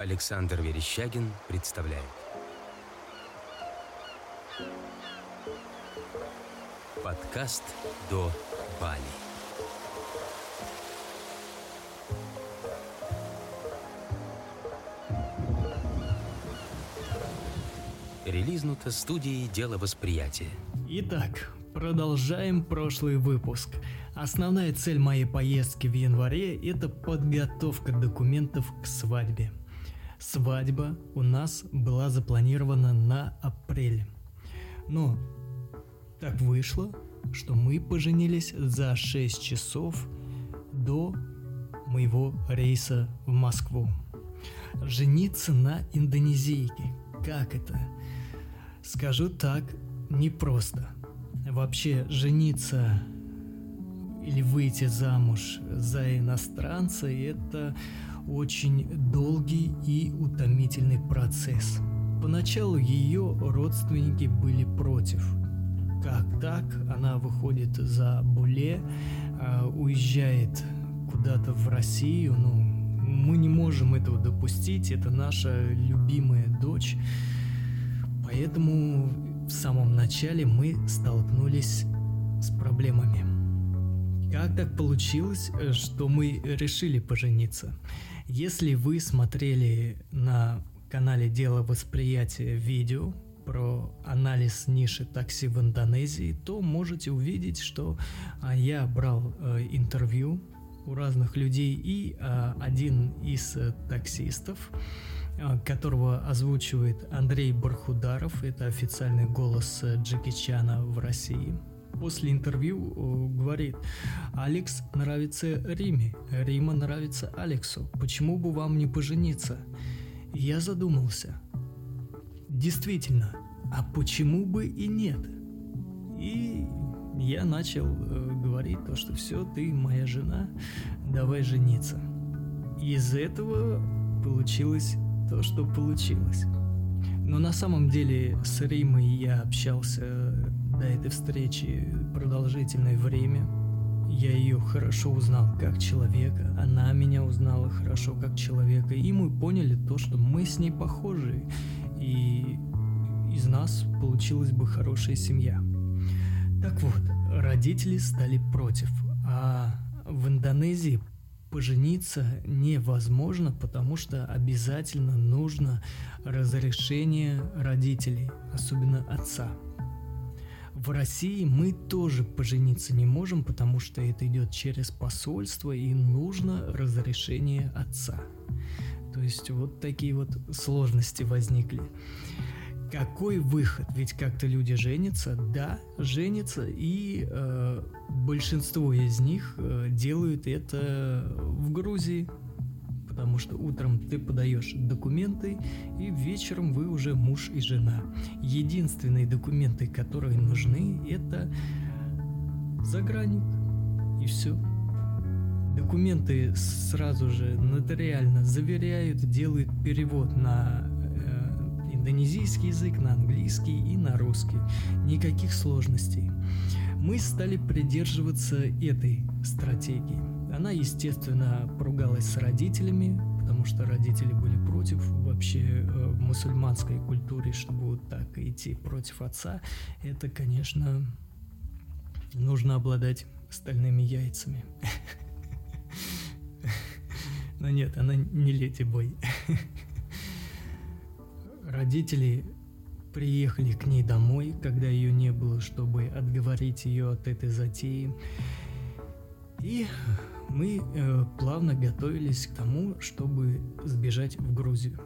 Александр Верещагин представляет Подкаст «До Бали» Релизнуто студией «Дело восприятия» Итак, продолжаем прошлый выпуск. Основная цель моей поездки в январе – это подготовка документов к свадьбе. Свадьба у нас была запланирована на апрель. Но так вышло, что мы поженились за 6 часов до моего рейса в Москву. Жениться на индонезийке. Как это? Скажу так, непросто. Вообще жениться или выйти замуж за иностранца – это очень долгий и утомительный процесс. Поначалу ее родственники были против. Как так? Она выходит за Буле, а, уезжает куда-то в Россию. Ну, мы не можем этого допустить, это наша любимая дочь. Поэтому в самом начале мы столкнулись с проблемами. Как так получилось, э, что мы решили пожениться? Если вы смотрели на канале Дело восприятия видео про анализ ниши такси в Индонезии, то можете увидеть, что а, я брал э, интервью у разных людей и а, один из э, таксистов а, которого озвучивает Андрей Бархударов, это официальный голос Джеки Чана в России. После интервью э, говорит, Алекс нравится Риме, Рима нравится Алексу, почему бы вам не пожениться? Я задумался. Действительно, а почему бы и нет? И я начал э, говорить то, что все, ты моя жена, давай жениться. Из этого получилось то, что получилось. Но на самом деле с Римой я общался до этой встречи продолжительное время. Я ее хорошо узнал как человека, она меня узнала хорошо как человека, и мы поняли то, что мы с ней похожи, и из нас получилась бы хорошая семья. Так вот, родители стали против, а в Индонезии пожениться невозможно, потому что обязательно нужно разрешение родителей, особенно отца. В России мы тоже пожениться не можем, потому что это идет через посольство и нужно разрешение отца. То есть вот такие вот сложности возникли. Какой выход? Ведь как-то люди женятся, да, женятся, и э, большинство из них э, делают это в Грузии, потому что утром ты подаешь документы, и вечером вы уже муж и жена. Единственные документы, которые нужны, это загранник, и все. Документы сразу же нотариально заверяют, делают перевод на индонезийский язык, на английский и на русский. Никаких сложностей. Мы стали придерживаться этой стратегии. Она, естественно, поругалась с родителями, потому что родители были против вообще э, в мусульманской культуре, чтобы вот так идти против отца. Это, конечно, нужно обладать стальными яйцами. Но нет, она не лети бой. Родители приехали к ней домой, когда ее не было, чтобы отговорить ее от этой затеи. И мы э, плавно готовились к тому, чтобы сбежать в Грузию.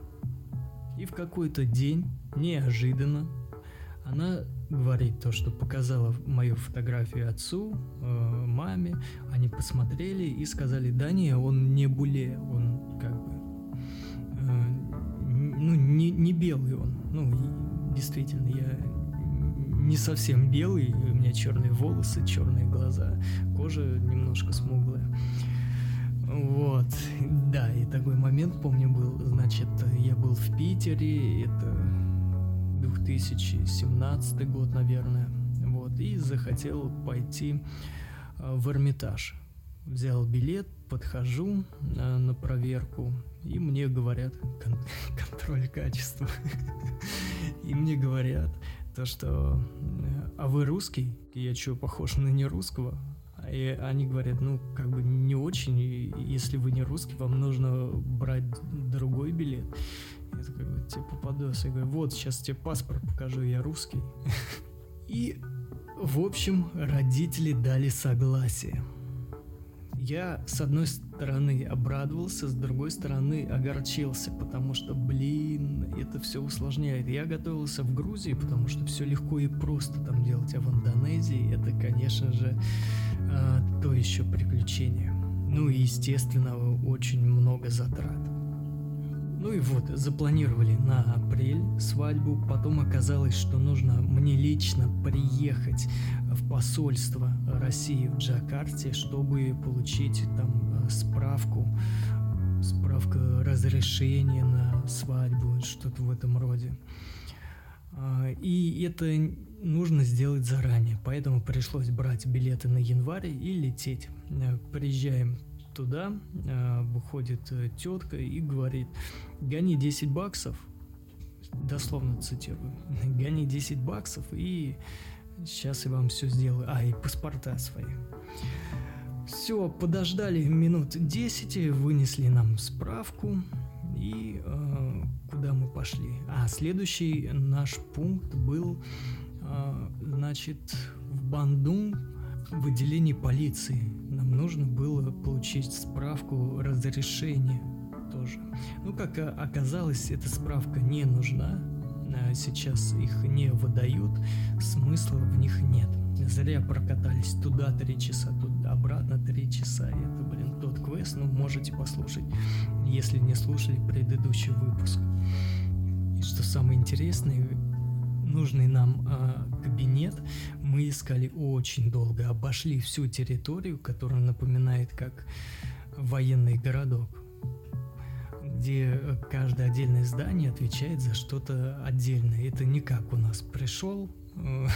И в какой-то день, неожиданно, она говорит то, что показала мою фотографию отцу, э, маме. Они посмотрели и сказали, да не, он не буле, он как бы ну, не, не белый он. Ну, действительно, я не совсем белый, у меня черные волосы, черные глаза, кожа немножко смуглая. Вот, да, и такой момент, помню, был, значит, я был в Питере, это 2017 год, наверное, вот, и захотел пойти а, в Эрмитаж. Взял билет, подхожу на, на проверку, И мне говорят, кон- контроль качества. И мне говорят, то что, а вы русский? Я что, похож на не русского? И они говорят, ну, как бы не очень, если вы не русский, вам нужно брать другой билет. Я такой, вот, типа, подос. Я говорю, вот, сейчас тебе паспорт покажу, я русский. И, в общем, родители дали согласие. Я, с одной стороны, обрадовался, с другой стороны, огорчился, потому что, блин, это все усложняет. Я готовился в Грузии, потому что все легко и просто там делать, а в Индонезии это, конечно же, э, то еще приключение. Ну и, естественно, очень много затрат. Ну и вот, запланировали на апрель свадьбу, потом оказалось, что нужно мне лично приехать в посольство России в Джакарте, чтобы получить там э, справку, справка разрешения на свадьбу, что-то в этом роде. А, и это нужно сделать заранее, поэтому пришлось брать билеты на январь и лететь. Э, приезжаем туда, э, выходит тетка и говорит, гони 10 баксов, дословно цитирую, гони 10 баксов и сейчас я вам все сделаю. А, и паспорта свои. Все, подождали минут 10, вынесли нам справку и э, куда мы пошли. А, следующий наш пункт был, э, значит, в Бандун в отделении полиции. Нам нужно было получить справку разрешения тоже. Ну, как оказалось, эта справка не нужна. А сейчас их не выдают, смысла в них нет. Зря прокатались туда три часа, туда обратно три часа. Это, блин, тот квест, ну, можете послушать, если не слушали предыдущий выпуск. И что самое интересное, нужный нам э, кабинет мы искали очень долго, обошли всю территорию, которая напоминает как военный городок, где каждое отдельное здание отвечает за что-то отдельное. Это не как у нас пришел э,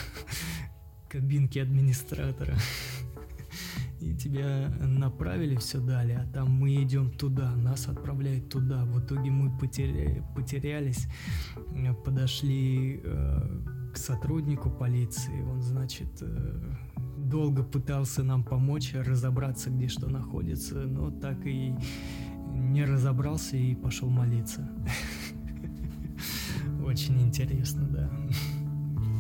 кабинки администратора и тебя направили все далее, а там мы идем туда, нас отправляют туда. В итоге мы потеря... потерялись, э, подошли э, к сотруднику полиции, он, значит, э, долго пытался нам помочь разобраться, где что находится, но так и не разобрался и пошел молиться. Очень интересно, да.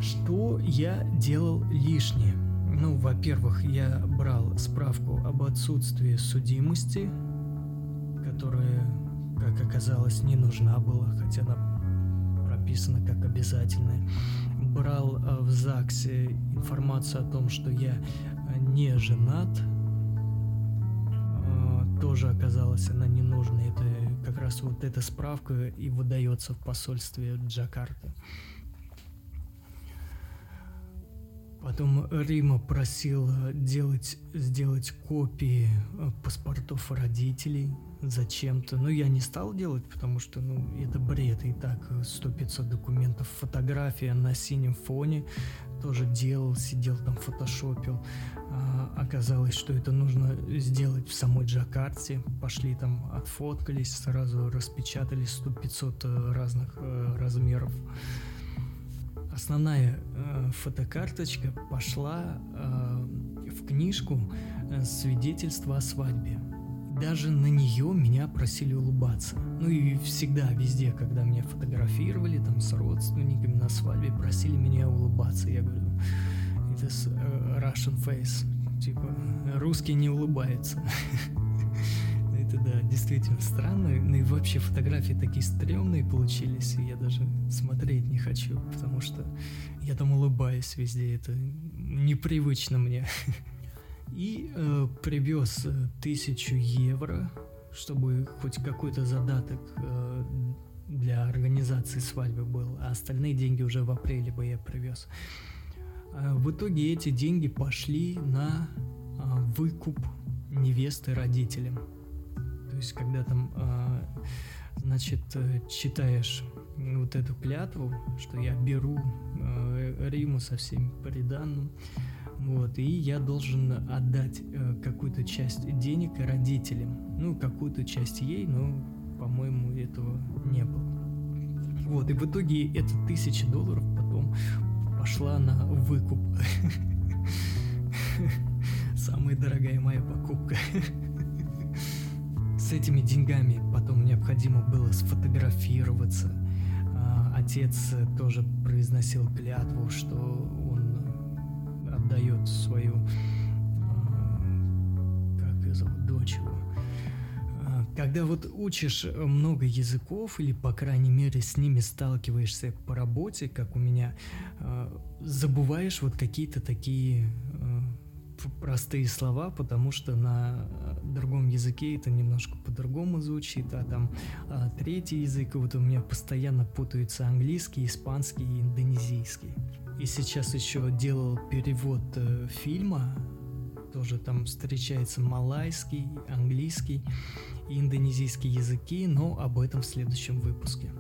Что я делал лишнее? Ну, во-первых, я брал справку об отсутствии судимости, которая, как оказалось, не нужна была, хотя она прописана как обязательная. Брал э, в ЗАГСе информацию о том, что я э, не женат. Тоже оказалось, она не нужна. Это как раз вот эта справка и выдается в посольстве Джакарты. Потом Рима просил делать, сделать копии э, паспортов родителей зачем-то. Но я не стал делать, потому что, ну, это бред. И так 100-500 документов. Фотография на синем фоне тоже делал, сидел там, фотошопил. А, оказалось, что это нужно сделать в самой Джакарте. Пошли там, отфоткались, сразу распечатали 100-500 э, разных э, размеров основная э, фотокарточка пошла э, в книжку э, свидетельства о свадьбе. Даже на нее меня просили улыбаться. Ну и всегда, везде, когда меня фотографировали, там с родственниками на свадьбе, просили меня улыбаться. Я говорю, это Russian face. Типа, русский не улыбается. это да, действительно странно. Ну и вообще фотографии такие стрёмные получились, и я даже смотреть не хочу, потому что я там улыбаюсь везде, это непривычно мне. И э, привез э, тысячу евро, чтобы хоть какой-то задаток э, для организации свадьбы был, а остальные деньги уже в апреле бы я привез. Э, в итоге эти деньги пошли на э, выкуп невесты родителям есть, когда там, э, значит, читаешь вот эту клятву, что я беру э, Риму со всеми приданным, вот, и я должен отдать э, какую-то часть денег родителям, ну, какую-то часть ей, но по-моему, этого не было. Вот, и в итоге эта тысяча долларов потом пошла на выкуп. Самая дорогая моя покупка. С этими деньгами потом необходимо было сфотографироваться. А, отец тоже произносил клятву, что он отдает свою, а, как ее зовут, дочь его, когда вот учишь много языков или, по крайней мере, с ними сталкиваешься по работе, как у меня, забываешь вот какие-то такие простые слова, потому что на другом языке это немножко по-другому звучит, а там а, третий язык, вот у меня постоянно путаются английский, испанский и индонезийский. И сейчас еще делал перевод э, фильма, тоже там встречается малайский, английский индонезийские языки, но об этом в следующем выпуске.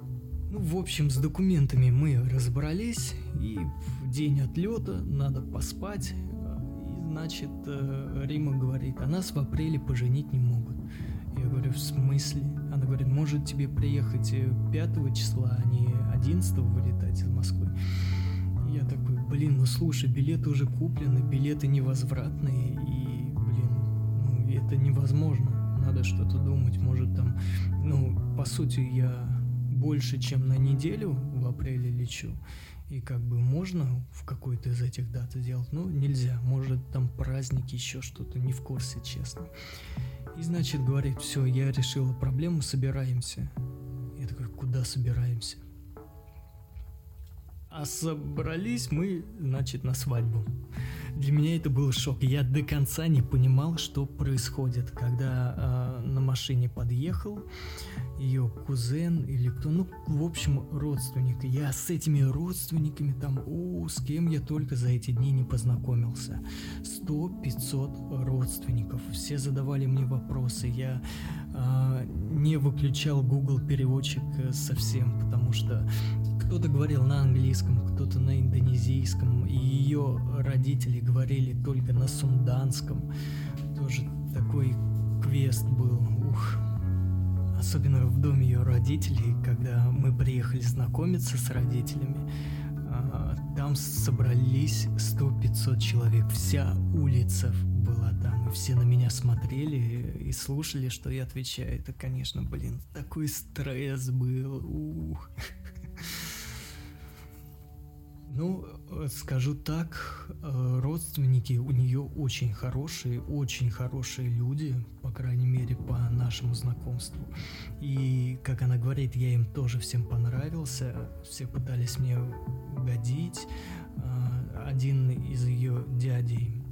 Ну, в общем, с документами мы разобрались, и в день отлета надо поспать. Значит, э, Рима говорит, а нас в апреле поженить не могут. Я говорю, в смысле? Она говорит, может тебе приехать 5 э, числа, а не 11 вылетать из Москвы. Я такой, блин, ну слушай, билеты уже куплены, билеты невозвратные, и, блин, ну это невозможно надо что-то думать, может там, ну, по сути, я больше, чем на неделю в апреле лечу, и как бы можно в какой-то из этих дат сделать, но нельзя, может там праздник, еще что-то, не в курсе, честно. И значит, говорит, все, я решила проблему, собираемся. Я такой, куда собираемся? А собрались мы, значит, на свадьбу. Для меня это был шок. Я до конца не понимал, что происходит. Когда э, на машине подъехал ее кузен или кто, ну, в общем, родственник. Я с этими родственниками там, у, с кем я только за эти дни не познакомился. Сто, пятьсот родственников. Все задавали мне вопросы. Я э, не выключал Google переводчик э, совсем, потому что кто-то говорил на английском, кто-то на индонезийском, и ее родители говорили только на сунданском. Тоже такой квест был, ух. Особенно в доме ее родителей, когда мы приехали знакомиться с родителями, а, там собрались 100-500 человек, вся улица была там, и все на меня смотрели и слушали, что я отвечаю. Это, конечно, блин, такой стресс был, ух. Ну, э, скажу так, э, родственники у нее очень хорошие, очень хорошие люди, по крайней мере, по нашему знакомству. И, как она говорит, я им тоже всем понравился, все пытались мне угодить. Э, один из ее дядей,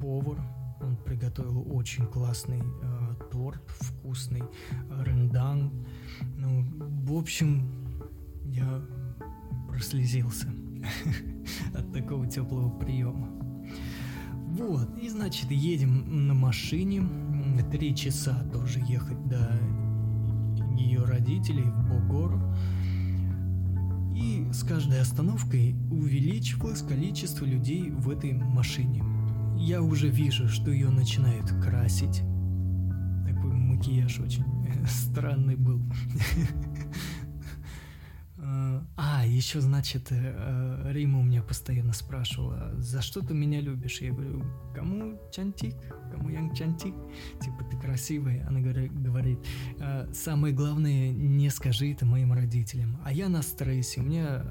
повар, он приготовил очень классный э, торт, вкусный, ренданг. Ну, в общем, я прослезился. от такого теплого приема. Вот, и значит, едем на машине, три часа тоже ехать до ее родителей в Богор. И с каждой остановкой увеличивалось количество людей в этой машине. Я уже вижу, что ее начинают красить. Такой макияж очень странный был. Еще, значит, э, Рима у меня постоянно спрашивала, за что ты меня любишь? Я говорю, кому Чантик? Кому Янг Чантик? Типа, ты красивая. Она говорит, «Э, самое главное, не скажи это моим родителям. А я на стрессе. У меня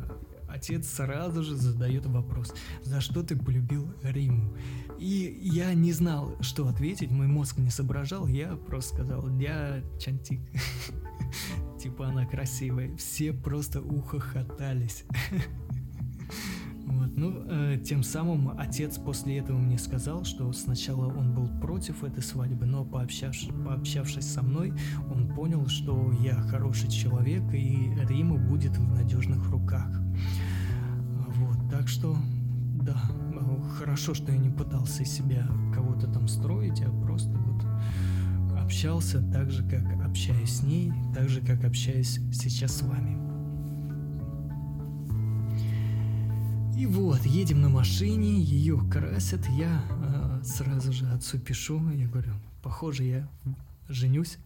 отец сразу же задает вопрос, за что ты полюбил Риму? И я не знал, что ответить, мой мозг не соображал, я просто сказал, я Чантик. Типа она красивая. Все просто ухохотались. Вот, ну, э, тем самым отец после этого мне сказал, что сначала он был против этой свадьбы, но пообщавшись, со мной, он понял, что я хороший человек и Рима будет в надежных руках. Вот, так что, да, хорошо, что я не пытался себя кого-то там строить, а просто вот общался так же, как общаюсь с ней, так же, как общаюсь сейчас с вами. И вот, едем на машине, ее красят, я э, сразу же отцу пишу, я говорю, похоже, я женюсь.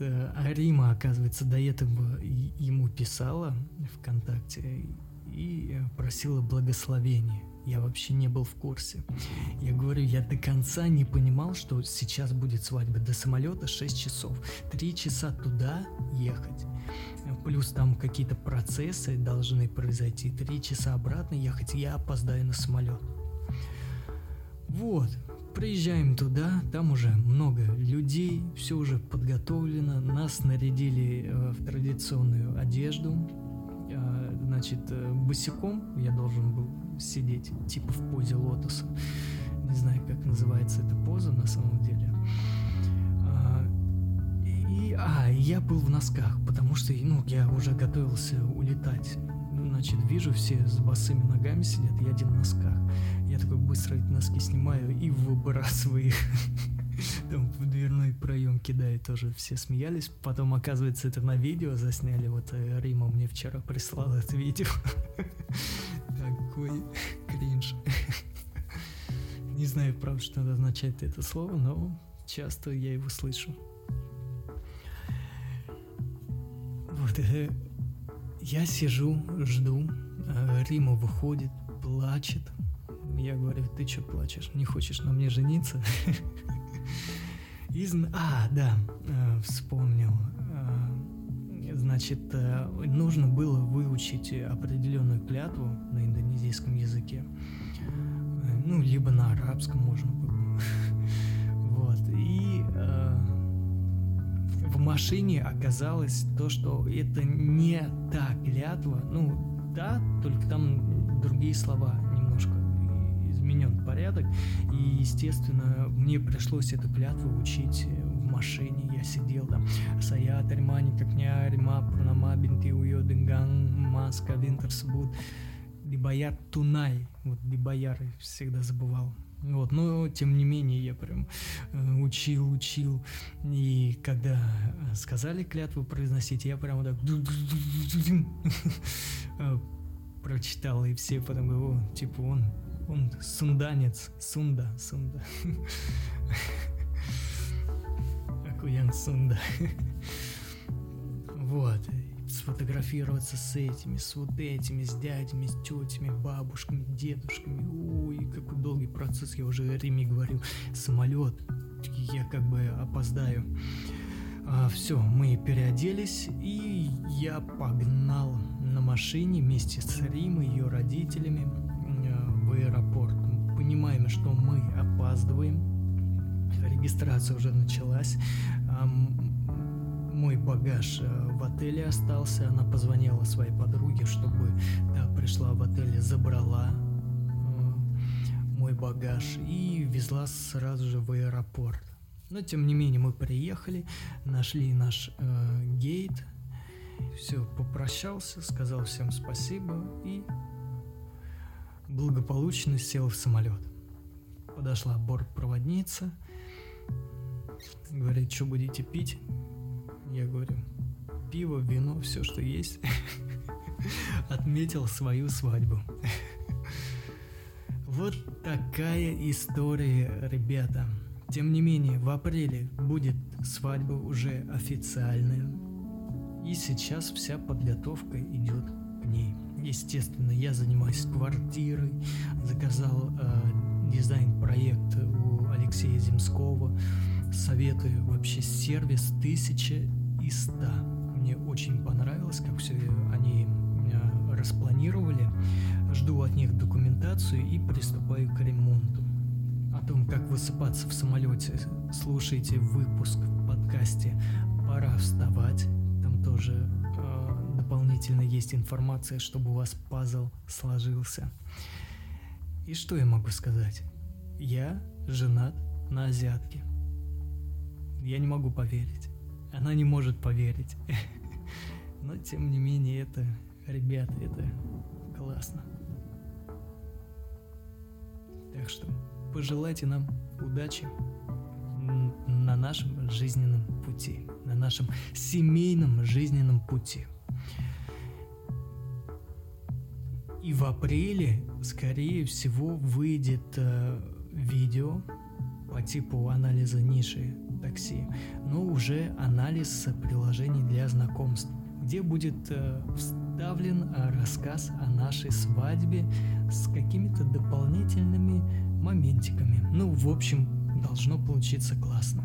э, Арима, оказывается, до этого ему писала ВКонтакте и просила благословения. Я вообще не был в курсе. Я говорю, я до конца не понимал, что сейчас будет свадьба. До самолета 6 часов. 3 часа туда ехать. Плюс там какие-то процессы должны произойти. 3 часа обратно ехать. Я опоздаю на самолет. Вот. Приезжаем туда, там уже много людей, все уже подготовлено, нас нарядили э, в традиционную одежду, э, значит, э, босиком я должен был сидеть, типа в позе лотоса. Не знаю, как называется эта поза на самом деле. А, и, а, я был в носках, потому что, ну, я уже готовился улетать. Значит, вижу, все с босыми ногами сидят, я один в носках. Я такой быстро эти носки снимаю и выбрасываю их. В дверной проем кидаю тоже. Все смеялись. Потом, оказывается, это на видео засняли. Вот э, Рима мне вчера прислал это видео. Такой кринж. Не знаю, правда, что означает это слово, но часто я его слышу. Вот, э, я сижу, жду, э, Рима выходит, плачет. Я говорю, ты что плачешь, не хочешь на мне жениться? Из... А, да, э, вспомнил. Значит, нужно было выучить определенную клятву на индонезийском языке. Ну, либо на арабском можно было. Вот. И в машине оказалось то, что это не та клятва, ну да, только там другие слова изменен порядок, и естественно мне пришлось эту клятву учить в машине, я сидел там, Саят как не Арима, Пранама, Бинти Уйо, Динган, Маска, Винтерсбуд, Дибаяр Тунай, вот Дибаяр всегда забывал, вот, но тем не менее я прям э, учил, учил. И когда сказали клятву произносить, я прям так э, прочитал, и все потом говорю, типа он, он сунданец, сунда, сунда. Акуян сунда. Вот сфотографироваться с этими, с вот этими, с дядями, с тетями, бабушками, дедушками. Ой, какой долгий процесс, я уже Риме говорил. Самолет, я как бы опоздаю. А, все, мы переоделись, и я погнал на машине вместе с Римой, ее родителями в аэропорт. Понимаем, что мы опаздываем. Регистрация уже началась мой багаж э, в отеле остался. Она позвонила своей подруге, чтобы та пришла в отель и забрала э, мой багаж и везла сразу же в аэропорт. Но тем не менее мы приехали, нашли наш э, гейт, все попрощался, сказал всем спасибо и благополучно сел в самолет. Подошла бортпроводница, говорит, что будете пить? Я говорю, пиво, вино, все, что есть. Отметил свою свадьбу. Вот такая история, ребята. Тем не менее, в апреле будет свадьба уже официальная. И сейчас вся подготовка идет. Естественно, я занимаюсь квартирой, заказал э, дизайн-проект у Алексея Земского. Советую вообще сервис 1000 из 100. Мне очень понравилось, как все они э, распланировали. Жду от них документацию и приступаю к ремонту. О том, как высыпаться в самолете, слушайте выпуск в подкасте «Пора вставать». Там тоже дополнительно есть информация, чтобы у вас пазл сложился. И что я могу сказать? Я женат на азиатке. Я не могу поверить. Она не может поверить. Но тем не менее это, ребята, это классно. Так что пожелайте нам удачи на нашем жизненном пути, на нашем семейном жизненном пути. И в апреле, скорее всего, выйдет э, видео по типу анализа ниши такси, но уже анализ приложений для знакомств, где будет э, вставлен э, рассказ о нашей свадьбе с какими-то дополнительными моментиками. Ну, в общем, должно получиться классно.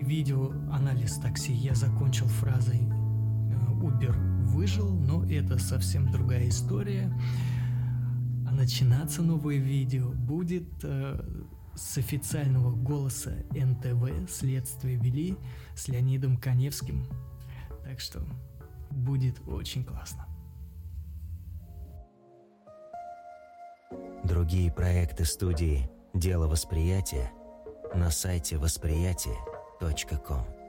Видео анализ такси я закончил фразой э, Uber выжил, но это совсем другая история. А начинаться новое видео будет э, с официального голоса НТВ «Следствие вели» с Леонидом Коневским. Так что будет очень классно. Другие проекты студии «Дело восприятия» на сайте восприятие.ком.